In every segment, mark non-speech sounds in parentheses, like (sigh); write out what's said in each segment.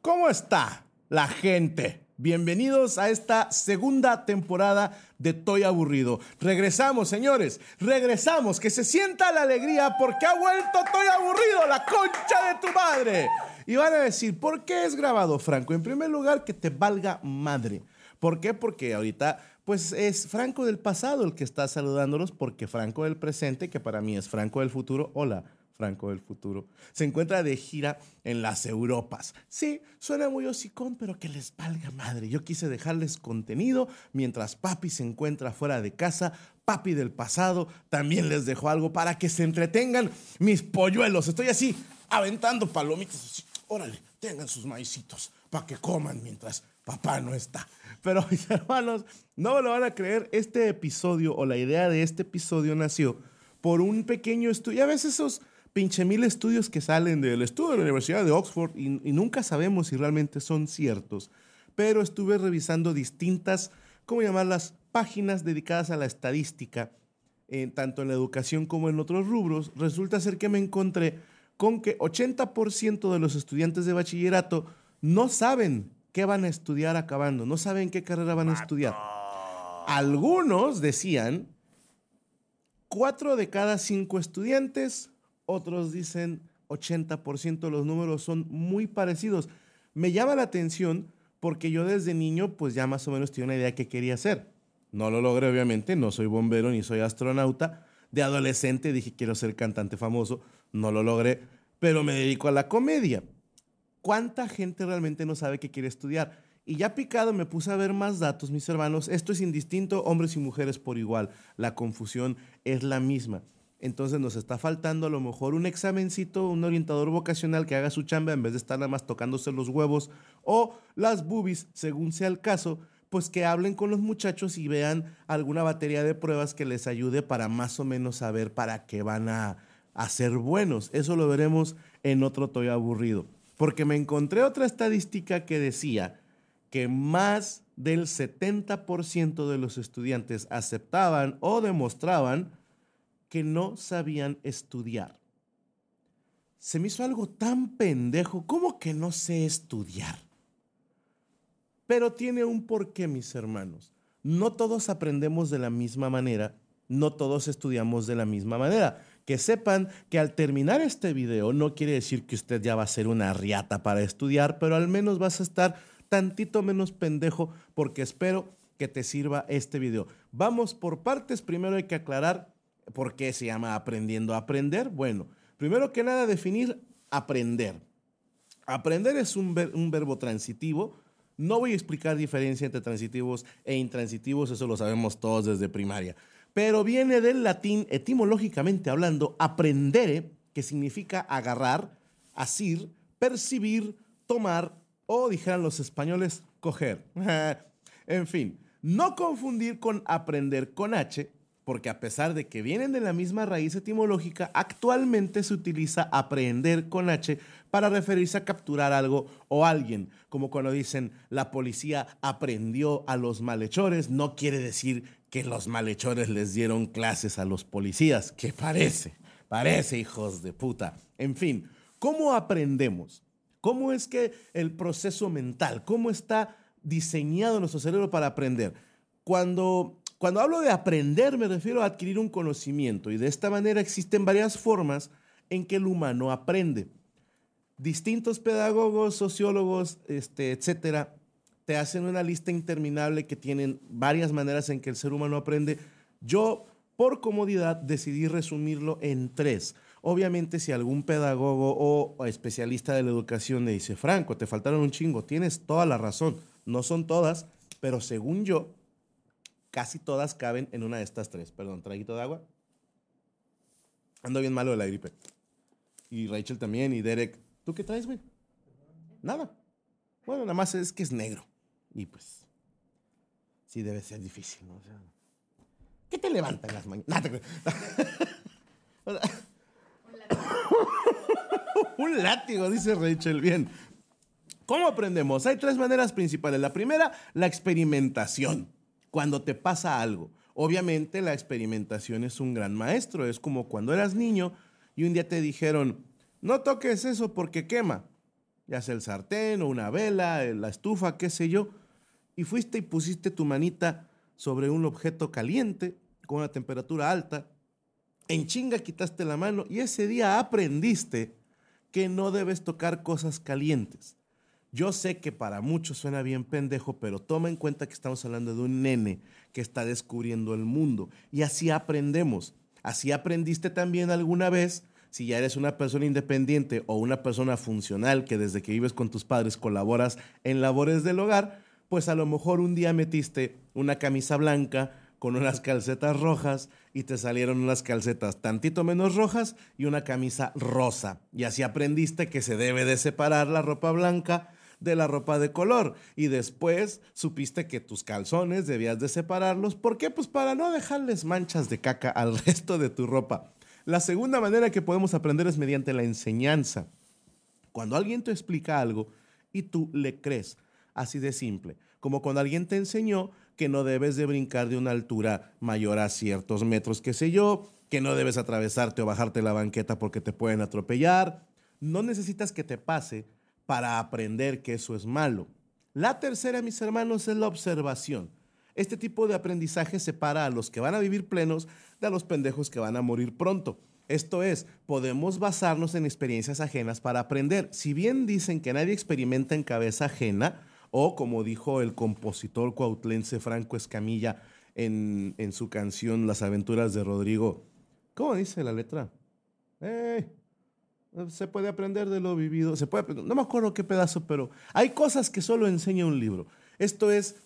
¿Cómo está la gente? Bienvenidos a esta segunda temporada de Toy Aburrido. Regresamos, señores, regresamos. Que se sienta la alegría porque ha vuelto Toy Aburrido, la concha de tu madre. Y van a decir, ¿por qué es grabado, Franco? En primer lugar, que te valga madre. ¿Por qué? Porque ahorita, pues es Franco del pasado el que está saludándolos, porque Franco del presente, que para mí es Franco del futuro, hola. Franco del futuro, se encuentra de gira en las Europas. Sí, suena muy hocicón, pero que les valga madre. Yo quise dejarles contenido mientras papi se encuentra fuera de casa. Papi del pasado también les dejó algo para que se entretengan mis polluelos. Estoy así, aventando palomitas. Así. Órale, tengan sus maicitos para que coman mientras papá no está. Pero (laughs) mis hermanos, no me lo van a creer, este episodio o la idea de este episodio nació por un pequeño estudio. A veces esos pinche mil estudios que salen del estudio de la Universidad de Oxford y, y, nunca sabemos si realmente son ciertos. Pero estuve revisando distintas, ¿cómo llamarlas? Páginas dedicadas a la estadística, eh, tanto en la educación como en otros rubros. Resulta ser que me encontré con que 80% de los estudiantes de bachillerato no saben qué van a estudiar acabando, no saben qué carrera van a estudiar. Algunos decían, cuatro de cada cinco estudiantes otros dicen 80%, los números son muy parecidos. Me llama la atención porque yo desde niño pues ya más o menos tenía una idea de qué quería hacer. No lo logré obviamente, no soy bombero ni soy astronauta. De adolescente dije quiero ser cantante famoso, no lo logré, pero me dedico a la comedia. ¿Cuánta gente realmente no sabe qué quiere estudiar? Y ya picado me puse a ver más datos, mis hermanos. Esto es indistinto, hombres y mujeres por igual. La confusión es la misma. Entonces nos está faltando a lo mejor un examencito, un orientador vocacional que haga su chamba en vez de estar nada más tocándose los huevos o las boobies, según sea el caso, pues que hablen con los muchachos y vean alguna batería de pruebas que les ayude para más o menos saber para qué van a, a ser buenos. Eso lo veremos en otro Toy Aburrido. Porque me encontré otra estadística que decía que más del 70% de los estudiantes aceptaban o demostraban que no sabían estudiar. Se me hizo algo tan pendejo, ¿cómo que no sé estudiar? Pero tiene un porqué, mis hermanos. No todos aprendemos de la misma manera, no todos estudiamos de la misma manera. Que sepan que al terminar este video no quiere decir que usted ya va a ser una riata para estudiar, pero al menos vas a estar tantito menos pendejo porque espero que te sirva este video. Vamos por partes. Primero hay que aclarar ¿Por qué se llama aprendiendo a aprender? Bueno, primero que nada definir aprender. Aprender es un, ver, un, verbo transitivo. No voy a explicar diferencia entre transitivos e intransitivos, eso lo sabemos todos desde primaria. Pero viene del latín, etimológicamente hablando, aprendere, que significa agarrar, asir, percibir, tomar o, dijeran los españoles, coger. (laughs) en fin, no confundir con aprender con H, porque a pesar de que vienen de la misma raíz etimológica, actualmente se utiliza aprehender con H para referirse a capturar algo o alguien, como cuando dicen la policía aprendió a los malhechores, no quiere decir que los malhechores les dieron clases a los policías, que parece, parece hijos de puta. En fin, ¿cómo aprendemos? ¿Cómo es que el proceso mental, cómo está diseñado nuestro cerebro para aprender? Cuando, cuando hablo de aprender me refiero a adquirir un conocimiento y de esta manera existen varias formas en que el humano aprende. Distintos pedagogos, sociólogos, este, etcétera, te hacen una lista interminable que tienen varias maneras en que el ser humano aprende. Yo, por comodidad, decidí resumirlo en tres. Obviamente, si algún pedagogo o especialista de la educación le dice, Franco, te faltaron un chingo, tienes toda la razón. No son todas, pero según yo, casi todas caben en una de estas tres. Perdón, traguito de agua. Ando bien malo de la gripe. Y Rachel también, y Derek. ¿Tú qué traes, güey? Nada. Bueno, nada más es que es negro. Y pues, sí debe ser difícil, ¿no? O sea, ¿qué te levanta en las mañanas? (laughs) (laughs) Un látigo, dice Rachel. Bien. ¿Cómo aprendemos? Hay tres maneras principales. La primera, la experimentación. Cuando te pasa algo. Obviamente la experimentación es un gran maestro. Es como cuando eras niño y un día te dijeron, no toques eso porque quema. Ya sea el sartén o una vela, la estufa, qué sé yo y fuiste y pusiste tu manita sobre un objeto caliente con una temperatura alta, en chinga quitaste la mano y ese día aprendiste que no debes tocar cosas calientes. Yo sé que para muchos suena bien pendejo, pero toma en cuenta que estamos hablando de un nene que está descubriendo el mundo y así aprendemos. Así aprendiste también alguna vez, si ya eres una persona independiente o una persona funcional que desde que vives con tus padres colaboras en labores del hogar, pues a lo mejor un día metiste una camisa blanca con unas calcetas rojas y te salieron unas calcetas tantito menos rojas y una camisa rosa. Y así aprendiste que se debe de separar la ropa blanca de la ropa de color. Y después supiste que tus calzones debías de separarlos. ¿Por qué? Pues para no dejarles manchas de caca al (laughs) resto de tu ropa. La segunda manera que podemos aprender es mediante la enseñanza. Cuando alguien te explica algo y tú le crees. Así de simple. Como cuando alguien te enseñó que no debes de brincar de una altura mayor a ciertos metros, qué sé yo, que no debes atravesarte o bajarte la banqueta porque te pueden atropellar. No necesitas que te pase para aprender que eso es malo. La tercera, mis hermanos, es la observación. Este tipo de aprendizaje separa a los que van a vivir plenos de los pendejos que van a morir pronto. Esto es, podemos basarnos en experiencias ajenas para aprender. Si bien dicen que nadie experimenta en cabeza ajena, o como dijo el compositor cuautlense Franco Escamilla en, su canción Las aventuras de Rodrigo, ¿cómo dice la letra? Se puede aprender de lo vivido, se puede no me acuerdo qué pedazo, pero hay cosas que solo enseña un libro. Esto es,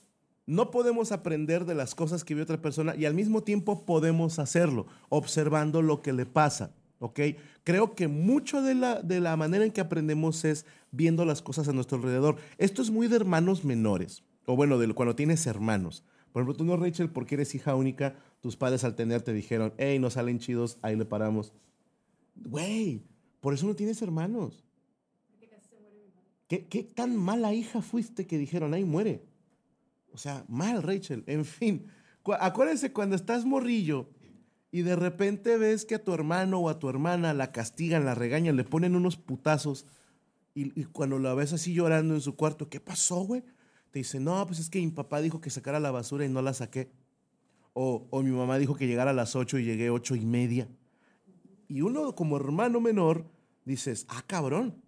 no podemos aprender de las cosas que vive otra persona y al mismo tiempo podemos hacerlo, observando lo que le pasa. ¿ok? Creo que mucho de la, de la manera en que aprendemos es viendo las cosas a nuestro alrededor. Esto es muy de hermanos menores, o bueno, de cuando tienes hermanos. Por ejemplo, tú no, Rachel, porque eres hija única, tus padres al tener te dijeron, hey, no salen chidos, ahí le paramos. Güey, por eso no tienes hermanos. ¿Qué, ¿Qué tan mala hija fuiste que dijeron, ahí muere? O sea, mal, Rachel. En fin, acuérdense cuando estás morrillo y de repente ves que a tu hermano o a tu hermana la castigan, la regañan, le ponen unos putazos y, cuando la ves así llorando en su cuarto, ¿qué pasó, güey? Te dice, no, pues es que mi papá dijo que sacara la basura y no la saqué. O, o mi mamá dijo que llegara a las ocho y llegué ocho y media. Y uno como hermano menor dices, ah, cabrón,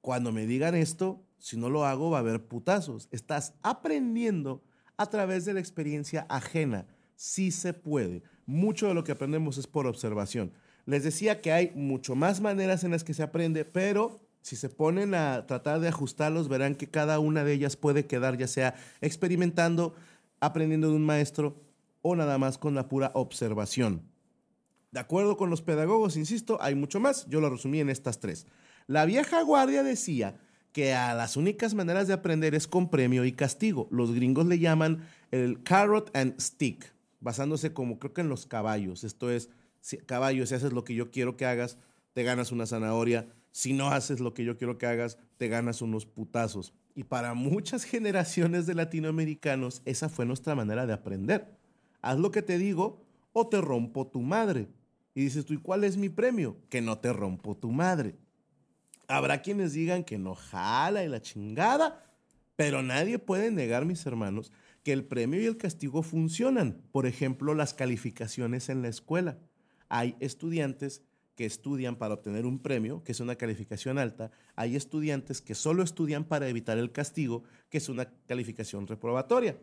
cuando me digan esto, si no lo hago va a haber putazos. Estás aprendiendo a través de la experiencia ajena. Sí se puede mucho de lo que aprendemos es por observación. Les decía que hay mucho más maneras en las que se aprende, pero si se ponen a tratar de ajustarlos, verán que cada una de ellas puede quedar ya sea experimentando, aprendiendo de un maestro o nada más con la pura observación. De acuerdo con los pedagogos, insisto, hay mucho más. Yo lo resumí en estas tres. La vieja guardia decía que a las únicas maneras de aprender es con premio y castigo. Los gringos le llaman el carrot and stick basándose como creo que en los caballos. Esto es, si, caballo, si haces lo que yo quiero que hagas, te ganas una zanahoria. Si no haces lo que yo quiero que hagas, te ganas unos putazos. Y para (laughs) muchas generaciones de latinoamericanos, esa fue nuestra manera de aprender. Haz lo que te digo o te rompo tu madre. Y dices tú, ¿y cuál es mi premio? Que no te rompo tu madre. Habrá quienes digan que no jala y la chingada, pero nadie puede negar, mis hermanos, que el premio y el castigo funcionan. Por ejemplo, las calificaciones en la escuela. Hay estudiantes que estudian para obtener un premio, que es una calificación alta. Hay estudiantes que solo estudian para evitar el castigo, que es una calificación reprobatoria.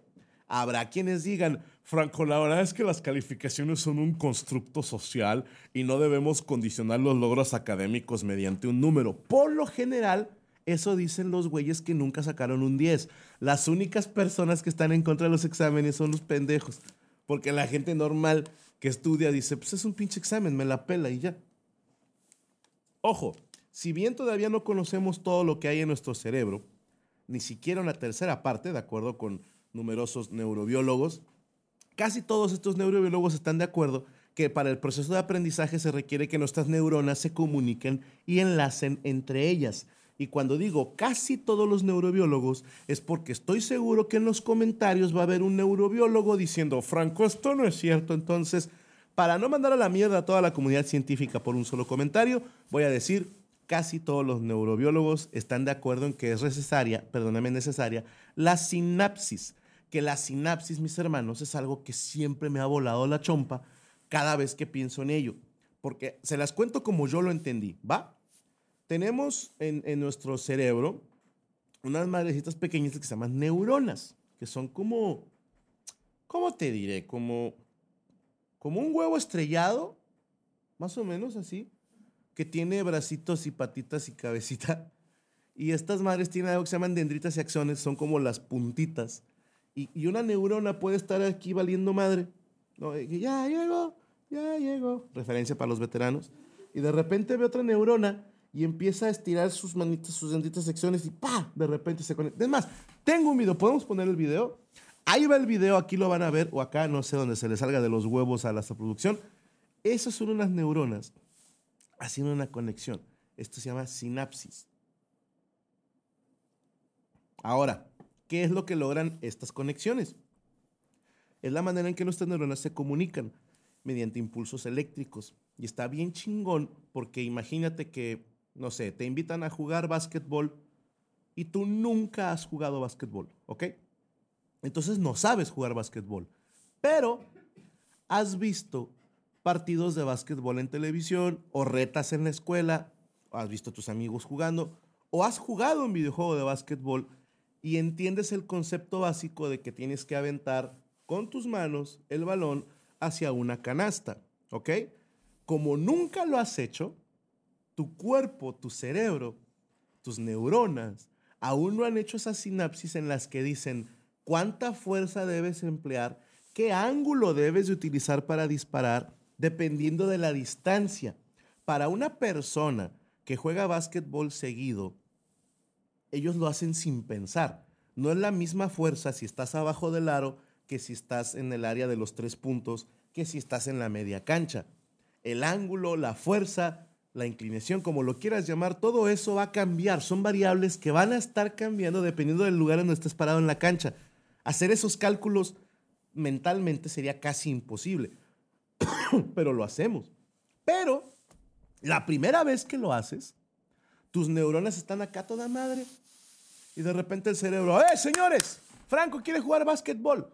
Habrá quienes digan, Franco, la verdad es que las calificaciones son un constructo social y no debemos condicionar los logros académicos mediante un número. Por lo general, eso dicen los güeyes que nunca sacaron un 10. Las únicas personas que están en contra de los exámenes son los pendejos. Porque la gente normal que estudia dice, pues es un pinche examen, me la pela y ya. Ojo, si bien todavía no conocemos todo lo que hay en nuestro cerebro, ni siquiera una tercera parte, de acuerdo con numerosos neurobiólogos. Casi todos estos neurobiólogos están de acuerdo que para el proceso de aprendizaje se requiere que nuestras neuronas se comuniquen y enlacen entre ellas. Y cuando digo casi todos los neurobiólogos, es porque estoy seguro que en los comentarios va a haber un neurobiólogo diciendo, Franco, esto no es cierto. Entonces, para no mandar a la mierda a toda la comunidad científica por un solo comentario, voy a decir, casi todos los neurobiólogos están de acuerdo en que es necesaria, perdóname, necesaria, la sinapsis que la sinapsis, mis hermanos, es algo que siempre me ha volado la chompa cada vez que pienso en ello. Porque se las cuento como yo lo entendí, ¿va? Tenemos en, nuestro cerebro unas madrecitas pequeñitas que se llaman neuronas, que son como, ¿cómo te diré? Como, como un huevo estrellado, más o menos así, que tiene bracitos y patitas y cabecita. Y estas madres tienen algo que se llaman dendritas y axones, son como las puntitas y, una neurona puede estar aquí valiendo madre. ¿no? ya llegó, ya llegó. Referencia para los veteranos. Y de repente ve otra neurona y empieza a estirar sus manitas, sus denditas secciones y ¡pa! De repente se conecta. Es más, tengo un video. ¿Podemos poner el video? Ahí va el video, aquí lo van a ver, o acá, no sé, donde se le salga de los huevos a la producción. Esas son unas neuronas haciendo una conexión. Esto se llama sinapsis. Ahora, ¿Qué es lo que logran estas conexiones? Es la manera en que nuestras neuronas se comunican mediante impulsos eléctricos. Y está bien chingón porque imagínate que, no sé, te invitan a jugar básquetbol y tú nunca has jugado básquetbol, ¿ok? Entonces no sabes jugar básquetbol, pero has visto partidos de básquetbol en televisión o retas en la escuela, o has visto a tus amigos jugando, o has jugado un videojuego de básquetbol y entiendes el concepto básico de que tienes que aventar con tus manos el balón hacia una canasta, ¿ok? Como nunca lo has hecho, tu cuerpo, tu cerebro, tus neuronas, aún no han hecho esas sinapsis en las que dicen cuánta fuerza debes emplear, qué ángulo debes de utilizar para disparar, dependiendo de la distancia. Para una persona que juega básquetbol seguido, ellos lo hacen sin pensar. No es la misma fuerza si estás abajo del aro que si estás en el área de los tres puntos, que si estás en la media cancha. El ángulo, la fuerza, la inclinación, como lo quieras llamar, todo eso va a cambiar. Son variables que van a estar cambiando dependiendo del lugar en donde estés parado en la cancha. Hacer esos cálculos mentalmente sería casi imposible, (coughs) pero lo hacemos. Pero la primera vez que lo haces, tus neuronas están acá toda madre. Y de repente el cerebro, ¡eh, señores! Franco quiere jugar básquetbol.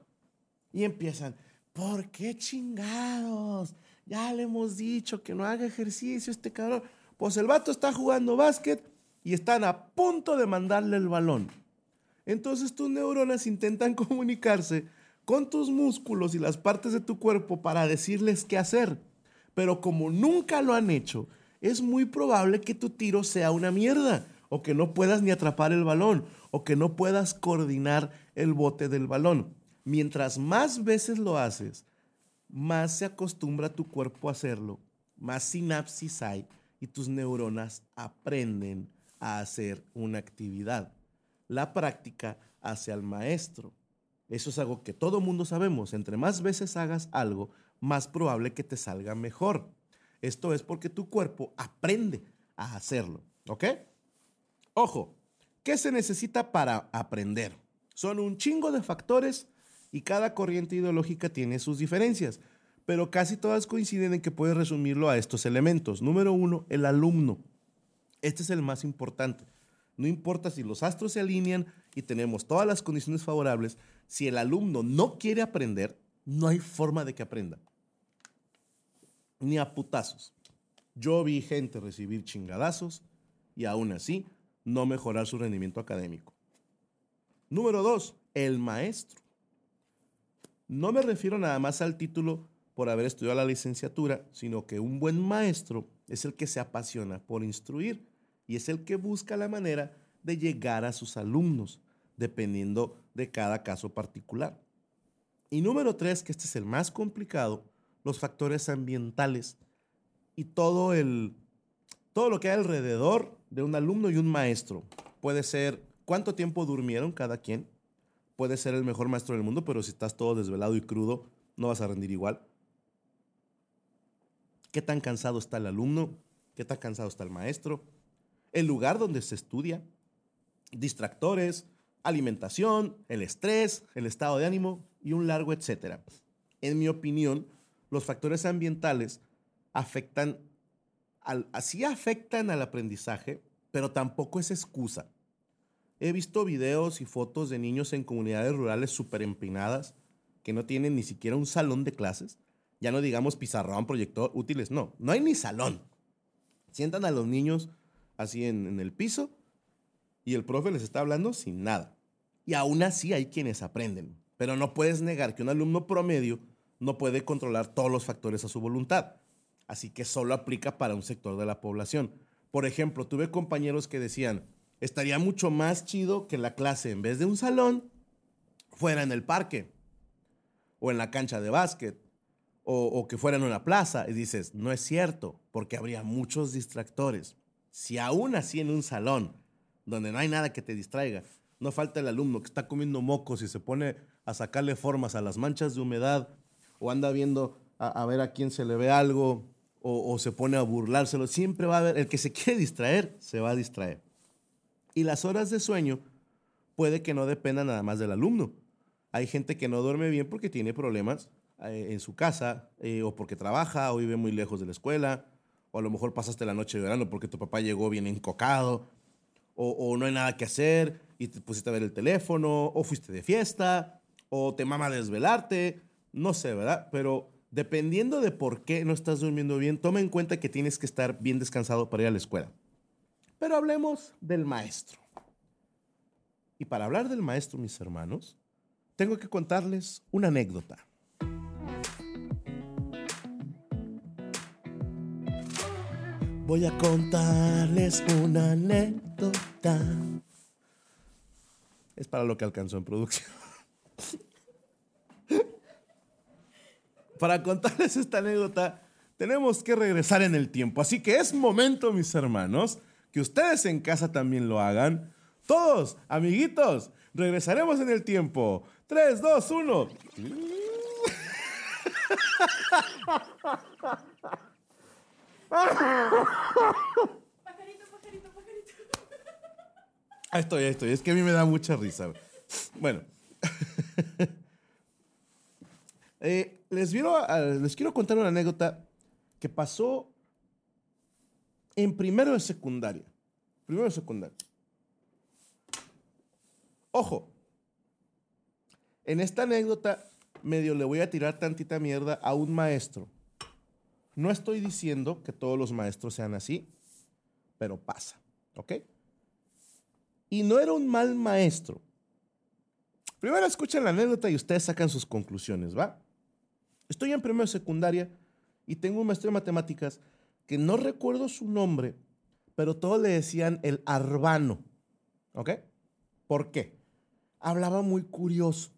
Y empiezan, ¿por qué chingados? Ya le hemos dicho que no haga ejercicio este cabrón. Pues el vato está jugando básquet y están a punto de mandarle el balón. Entonces tus neuronas intentan (laughs) comunicarse con tus músculos y las partes de tu cuerpo para decirles qué hacer. Pero como nunca lo han hecho, es muy probable que tu tiro sea una mierda, o que no puedas ni atrapar el balón, o que no puedas coordinar el bote del balón. Mientras más veces lo haces, más se acostumbra tu cuerpo a hacerlo, más sinapsis hay y tus neuronas aprenden a hacer una actividad. La práctica hace al maestro. Eso es algo que todo mundo sabemos. Entre más veces hagas algo, más probable que te salga mejor. Esto es porque tu cuerpo aprende a hacerlo. ¿Ok? Ojo, ¿qué se necesita para aprender? Son un chingo de factores y cada corriente ideológica tiene sus diferencias, pero casi todas coinciden en que puedes resumirlo a estos elementos. Número uno, el alumno. Este es el más importante. No importa si los astros se alinean y tenemos todas las condiciones favorables, si el alumno no quiere aprender, no hay forma de que aprenda. Ni a putazos. Yo vi gente recibir chingadazos y aún así no mejorar su rendimiento académico. Número dos, el maestro. No me refiero nada más al título por haber estudiado la licenciatura, sino que un buen maestro es el que se apasiona por instruir y es el que busca la manera de llegar a sus alumnos, dependiendo de cada caso particular. Y número tres, que este es el más complicado, los factores ambientales y todo el todo lo que hay alrededor de un alumno y un maestro. Puede ser cuánto tiempo durmieron cada quien. Puede ser el mejor maestro del mundo, pero si estás todo desvelado y crudo, no vas a rendir igual. ¿Qué tan cansado está el alumno? ¿Qué tan cansado está el maestro? El lugar donde se estudia. Distractores, alimentación, el estrés, el estado de ánimo y un largo etcétera. En mi opinión, los factores ambientales afectan así afectan al aprendizaje, pero tampoco es excusa. He visto videos y fotos de niños en comunidades rurales súper empinadas que no tienen ni siquiera un salón de clases. Ya no digamos pizarrón, proyector, útiles, no, no hay ni salón. Sientan a los niños así en, en el piso y el profe les está hablando sin nada. Y aún así hay quienes aprenden. Pero no puedes negar que un alumno promedio no puede controlar todos los factores a su voluntad así que solo aplica para un sector de la población. Por ejemplo, tuve compañeros que decían, estaría mucho más chido que la clase, en vez de un salón, fuera en el parque, o en la cancha de básquet, o, que fuera en una plaza. Y dices, no es cierto, porque habría muchos distractores. Si aún así en un salón, donde no hay nada que te distraiga, no falta el alumno que está comiendo mocos y se pone a sacarle formas a las manchas de humedad, o anda viendo a, ver a quién se le ve algo, o, se pone a burlárselo, siempre va a haber, el que se (laughs) quiere distraer, se va a distraer. Y las horas de sueño puede que no dependan nada más del alumno. Hay gente que no duerme bien porque tiene problemas eh, en su casa, eh, o porque trabaja, o vive muy lejos de la escuela, o a lo mejor pasaste la noche llorando porque tu papá llegó bien encocado, o, o no hay nada que hacer y te pusiste a ver el teléfono, o fuiste de fiesta, o te mama desvelarte, no sé, ¿verdad? Pero dependiendo de por qué no estás durmiendo bien, toma en cuenta que tienes que estar bien descansado para ir a la escuela. Pero hablemos del maestro. Y para hablar del maestro, mis hermanos, tengo que contarles una anécdota. Voy a contarles una anécdota. Es para lo que alcanzó en producción. Para contarles esta anécdota, tenemos que regresar en el tiempo. Así que es momento, mis hermanos, que ustedes en casa también lo hagan. Todos, amiguitos, regresaremos en el tiempo. 3, 2, 1. Ahí estoy, ahí estoy. Es que a mí me da mucha risa. Bueno. (laughs) eh, les, les quiero contar una anécdota que pasó en primero de secundaria. Primero de secundaria. Ojo, en esta anécdota medio le voy a tirar tantita mierda a un maestro. No estoy diciendo que todos los maestros sean así, pero pasa, ¿ok? Y no era un mal maestro. Primero escuchen la anécdota y ustedes sacan sus conclusiones, ¿va? Estoy en primero secundaria y tengo un maestro de matemáticas que no recuerdo su nombre, pero todos le decían el arbano. ¿Ok? ¿Por qué? Hablaba muy curioso.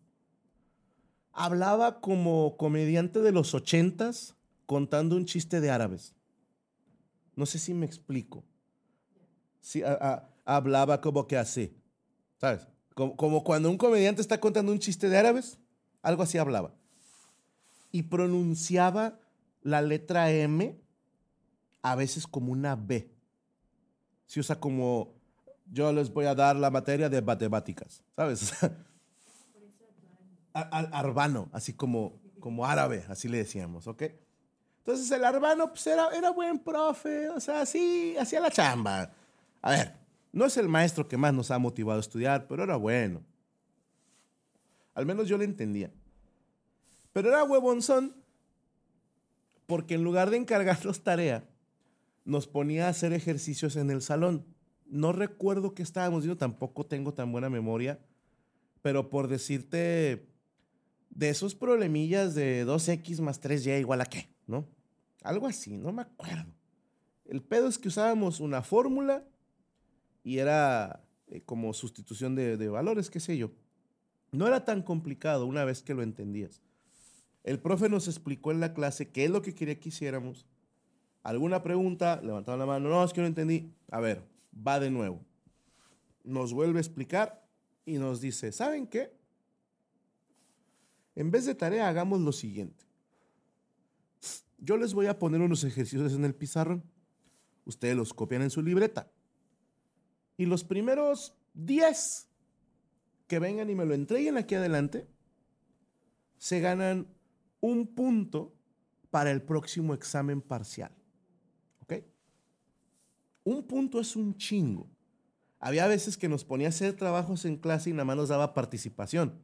Hablaba como comediante de los ochentas contando un chiste de árabes. No sé si me explico. Hablaba como que así, ¿sabes? Como cuando un comediante está contando un chiste de árabes, algo así hablaba. Y pronunciaba la letra M a veces como una B. Se usa como, yo les voy a dar la materia de matemáticas, ¿sabes? (laughs) Arbano, así como, como árabe, así le decíamos, ¿ok? Entonces el arbano pues, era, era buen profe, o sea, sí, hacía la chamba. A ver, no es el maestro que más nos ha motivado a estudiar, pero era bueno. Al menos yo le entendía. Pero era huevonzón porque en lugar de encargarnos tarea, nos ponía a hacer ejercicios en el salón. No recuerdo qué estábamos viendo, tampoco tengo tan buena memoria, pero por decirte, de esos problemillas de 2x más 3y igual a qué, ¿no? Algo así, no me acuerdo. El pedo es que usábamos una fórmula y era eh, como sustitución de, de valores, qué sé yo. No era tan complicado una vez que lo entendías. El profe nos explicó en la clase qué es lo que quería que hiciéramos. ¿Alguna pregunta? Levantaban la mano. No, es que no entendí. A ver, va de nuevo. Nos vuelve a explicar y nos dice, ¿saben qué? En vez de tarea, hagamos lo siguiente. Yo les voy a poner unos ejercicios en el pizarrón. Ustedes los copian en su libreta. Y los primeros 10 que vengan y me lo entreguen aquí adelante, se ganan un punto para el próximo examen parcial. ¿Ok? Un punto es un chingo. Había veces que nos ponía a hacer trabajos en clase y nada más nos daba participación.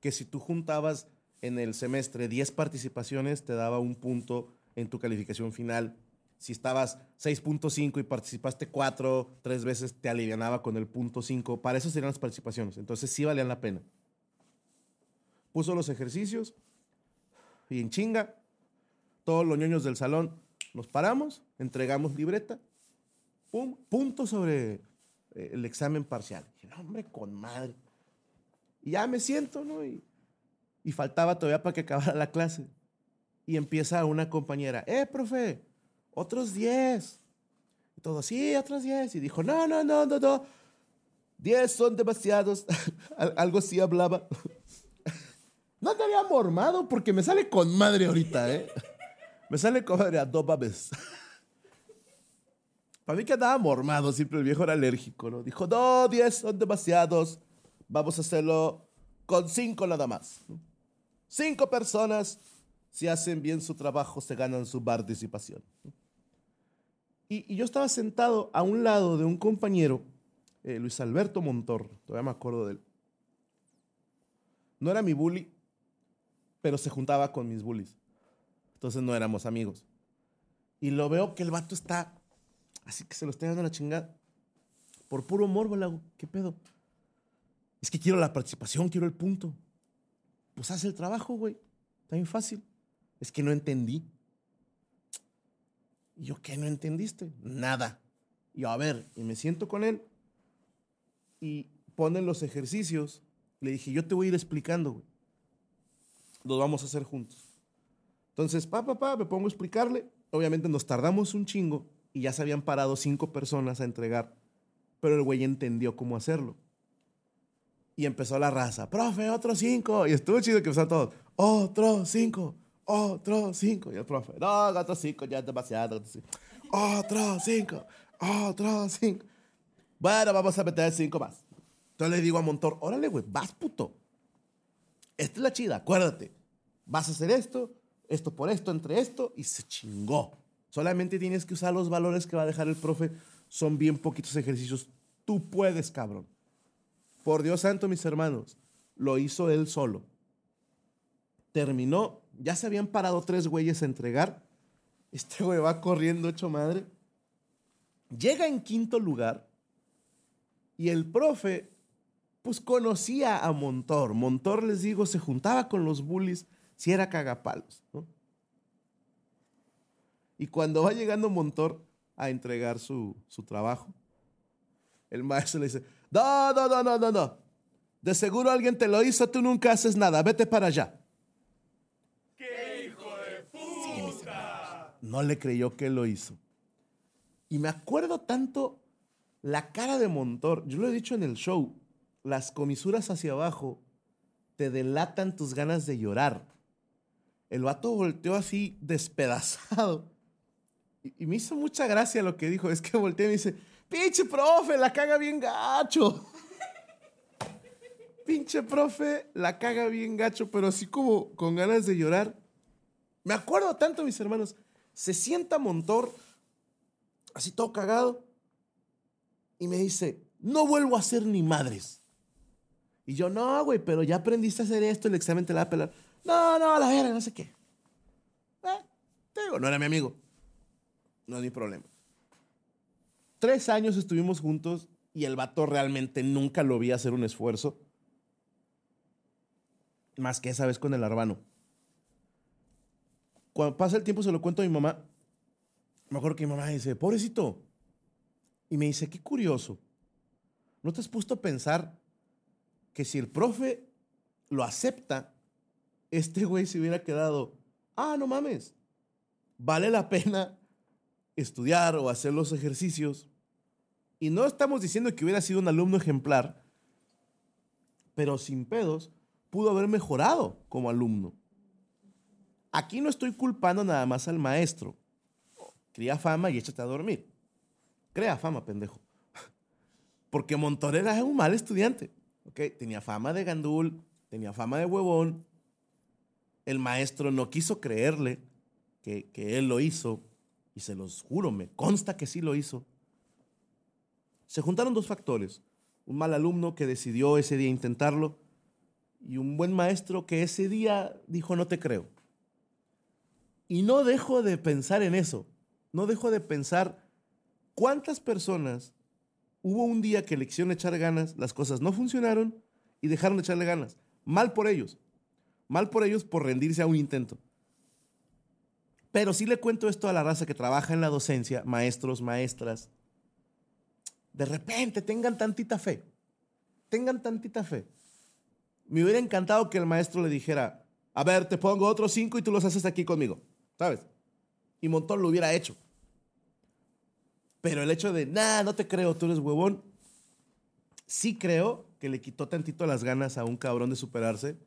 Que si tú juntabas en el semestre 10 participaciones, te daba un punto en tu calificación final. Si estabas 6.5 y participaste 4, tres veces, te alivianaba con el punto 5. Para eso serían las participaciones. Entonces sí valían la pena. Puso los ejercicios y en chinga, todos los ñoños del salón nos paramos, entregamos libreta, pum, punto sobre eh, el examen parcial. Dije, no, hombre, con madre. Y ya me siento, ¿no? Y, y faltaba todavía para que acabara la clase. Y empieza una compañera, eh, profe, otros 10. Y todo, sí, otros 10. Y dijo, no, no, no, no, no. 10 son demasiados. (laughs) Al- Algo sí hablaba. No te había mormado porque me sale con madre ahorita, ¿eh? (laughs) Me sale con madre a dos babes. Para mí que andaba mormado, siempre el viejo era alérgico, ¿no? Dijo, no, 10 son demasiados. Vamos a hacerlo con 5 nada más. Cinco personas, si hacen bien su trabajo, se ganan su participación. Y, y yo estaba sentado a un lado de un compañero, eh, Luis Alberto Montor, todavía me acuerdo de él. No era mi bully, pero se juntaba con mis bullies. Entonces no éramos amigos. Y lo veo que el vato está así que se lo está dando la chingada. Por puro morbo le ¿qué pedo? Es que quiero la participación, quiero el punto. Pues haz el trabajo, güey. Está bien fácil. Es que no entendí. ¿Y yo qué no entendiste? Nada. Y yo, a ver, y me siento con él y ponen los ejercicios. Le dije, yo te voy a ir explicando, güey. Los vamos a hacer juntos. Entonces, pa, pa, pa, me pongo a explicarle. Obviamente nos tardamos un chingo y ya se habían parado cinco personas a entregar. Pero el güey entendió cómo hacerlo. Y empezó la raza, profe, otros cinco. Y estuvo chido que empezaron todos, otros cinco, otros cinco. Y el profe, no, otros cinco, ya es demasiado. Otros cinco, otros cinco, otros cinco. Bueno, vamos a meter cinco más. Entonces le digo a Montor, órale, güey, vas, puto. Esta es la chida, acuérdate. Vas a hacer esto, esto por esto, entre esto, y se chingó. Solamente tienes que usar los valores que va a dejar el profe. Son bien poquitos ejercicios. Tú puedes, cabrón. Por Dios santo, mis hermanos, lo hizo él solo. Terminó, ya se habían parado tres güeyes a entregar. Este güey va corriendo hecho madre. Llega en quinto lugar y el profe, pues conocía a Montor. Montor, les digo, se juntaba con los bullies si era cagapalos. ¿no? Y cuando va llegando Montor a entregar su, su trabajo, el maestro le dice, no, no, no, no, no, no. De seguro alguien te lo hizo, tú nunca haces nada, vete para allá. ¿Qué hijo de puta? no le creyó que lo hizo. Y me acuerdo tanto la cara de Montor, yo lo he dicho en el show, las comisuras hacia abajo te delatan tus ganas de llorar. El vato volteó así despedazado. Y, me hizo mucha gracia lo que dijo. Es que volteé y me dice, pinche profe, la caga bien gacho. (laughs) pinche profe, la caga bien gacho, pero así como con ganas de llorar. Me acuerdo tanto, mis hermanos. Se sienta Montor, así todo cagado, y me dice, no vuelvo a hacer ni madres. Y yo, no, güey, pero ya aprendiste a hacer esto, el examen te la va a pelar. No, no, la verga, no sé qué. Eh, te digo, no era mi amigo. No es mi problema. Tres años estuvimos juntos y el vato realmente nunca lo vi hacer un esfuerzo. Más que esa vez con el arbano. Cuando pasa el tiempo se lo cuento a mi mamá. Me acuerdo que mi mamá dice, pobrecito. Y me dice, qué curioso. ¿No te has puesto a pensar que si el profe lo acepta, este güey se hubiera quedado, ah, no mames, vale la pena estudiar o hacer los ejercicios. Y no estamos diciendo que hubiera sido un alumno ejemplar, pero sin pedos pudo haber mejorado como alumno. Aquí no estoy culpando nada más al maestro. Cría fama y échate a dormir. Crea fama, pendejo. (laughs) Porque Montorera es un mal estudiante. ¿Okay? Tenía fama de gandul, tenía fama de huevón. El maestro no quiso creerle que, que él lo hizo. Y se los juro, me consta que sí lo hizo. Se juntaron dos factores. Un mal alumno que decidió ese día intentarlo y un buen maestro que ese día dijo no te creo. Y no dejo de pensar en eso. No dejo de pensar cuántas personas hubo un día que le quisieron echar ganas, las cosas no funcionaron y dejaron de echarle ganas. Mal por ellos. Mal por ellos por rendirse a un intento. Pero sí le cuento esto a la raza que trabaja en la docencia, maestros, maestras. De repente tengan tantita fe. Tengan tantita fe. Me hubiera encantado que el maestro le dijera, a ver, te pongo otros cinco y tú los haces aquí conmigo. ¿Sabes? Y Montón lo hubiera hecho. Pero el hecho de, nah, no te creo, tú eres huevón, sí creo que le quitó tantito las ganas a un cabrón de superarse.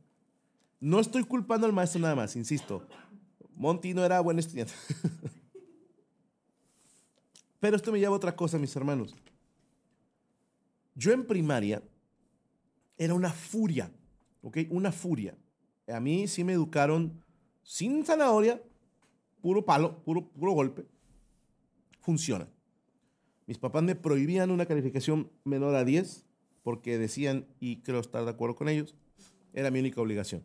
No estoy culpando al maestro nada más, insisto. Monty no era buen estudiante. (laughs) Pero esto me lleva a otra cosa, mis hermanos. Yo en primaria era una furia, ¿ok? Una furia. A mí sí me educaron sin zanahoria, puro palo, puro, puro golpe. Funciona. Mis papás me prohibían una calificación menor a 10 porque decían, y creo estar de acuerdo con ellos, era mi única obligación.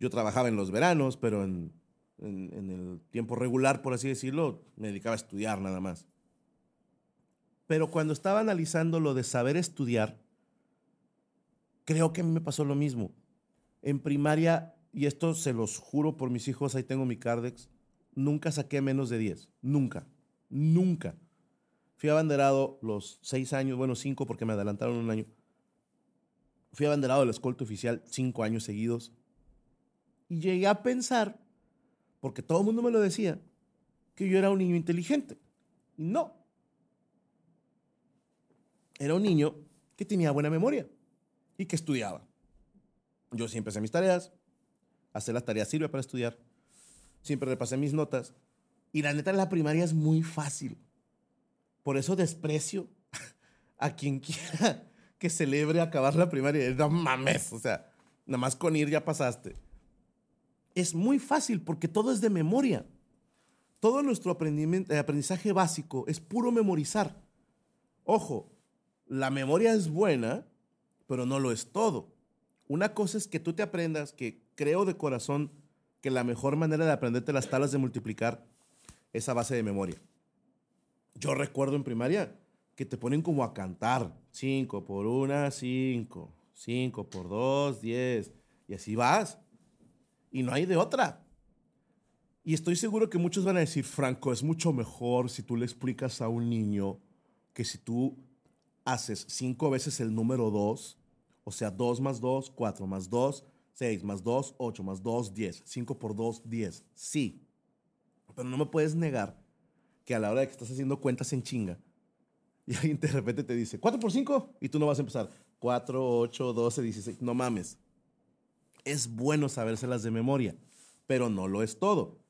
Yo trabajaba en los veranos, pero en, en, el tiempo regular, por así decirlo, me dedicaba a estudiar nada más. Pero cuando estaba analizando lo de saber estudiar, creo que a mí me pasó lo mismo. En primaria, y esto se los juro por mis hijos, ahí tengo mi Cardex, nunca saqué menos de 10. Nunca. Nunca. Fui abanderado los seis años, bueno, cinco porque me adelantaron un año. Fui abanderado de la escolta oficial cinco años seguidos. Y llegué a pensar, porque todo el mundo me lo decía, que yo era un niño inteligente. Y no. Era un niño que tenía buena memoria y que estudiaba. Yo siempre hacía mis tareas. Hacer las tareas sirve para estudiar. Siempre repasé mis notas. Y la neta, la primaria es muy fácil. Por eso desprecio (laughs) a quien quiera que celebre acabar la primaria. No mames, o sea, nada más con ir ya pasaste. Es muy fácil porque todo es de memoria. Todo nuestro aprendizaje básico es puro memorizar. Ojo, la memoria es buena, pero no lo es todo. Una cosa es que tú te aprendas que creo de corazón que la mejor manera de aprenderte las tablas de multiplicar es a base de memoria. Yo recuerdo en primaria que te ponen como a cantar. 5 por 1, 5. 5 por 2, 10. Y así vas. Y no hay de otra. Y estoy seguro que muchos van a decir, Franco, es mucho mejor si tú le explicas a un niño que si tú haces 5 veces el número 2, o sea, 2 más 2, 4 más 2, 6 más 2, 8 más 2, 10. 5 por 2, 10. Sí. Pero no me puedes negar que a la hora de que estás haciendo cuentas en chinga, y (laughs) alguien de repente te dice, 4 por 5, y tú no vas a empezar, 4, 8, 12, 16. No mames. Es bueno sabérselas de memoria, pero no lo es todo.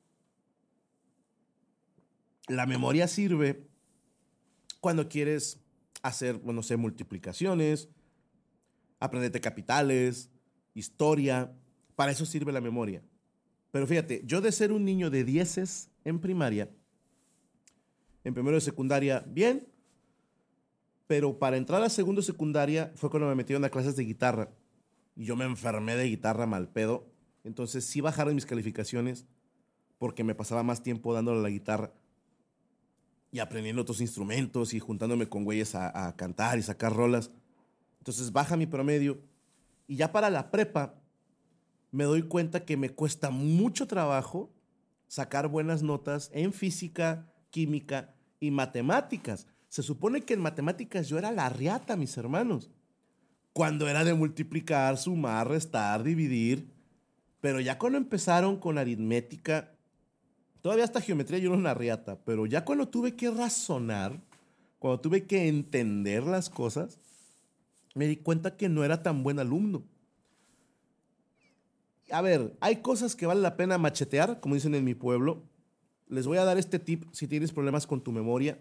La memoria sirve cuando quieres hacer, bueno, no sé, multiplicaciones, aprenderte capitales, historia. Para eso sirve la memoria. Pero fíjate, yo de ser un niño de dieces en primaria, en primero de secundaria, bien, pero para entrar a segundo de secundaria fue cuando me metieron a clases de guitarra. Y yo me enfermé de guitarra mal pedo. Entonces sí bajaron mis calificaciones porque me pasaba más tiempo dándole la guitarra y aprendiendo otros instrumentos y juntándome con güeyes a, a cantar y sacar rolas. Entonces baja mi promedio. Y ya para la prepa me doy cuenta que me cuesta mucho trabajo sacar buenas notas en física, química y matemáticas. Se supone que en matemáticas yo era la riata, mis hermanos. Cuando era de multiplicar, sumar, restar, dividir. Pero ya cuando empezaron con aritmética, todavía hasta geometría yo era una riata, pero ya cuando tuve que razonar, cuando tuve que entender las cosas, me di cuenta que no era tan buen alumno. A ver, hay cosas que vale la pena machetear, como dicen en mi pueblo. Les voy a dar este tip si tienes problemas con tu memoria,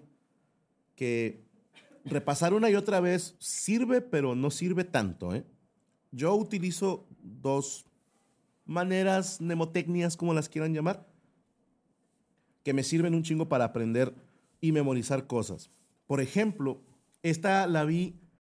que repasar una y otra vez sirve, pero no sirve tanto. ¿eh? Yo utilizo dos maneras, mnemotecnias, como las quieran llamar, que me sirven un chingo para aprender y memorizar cosas. Por ejemplo, esta la vi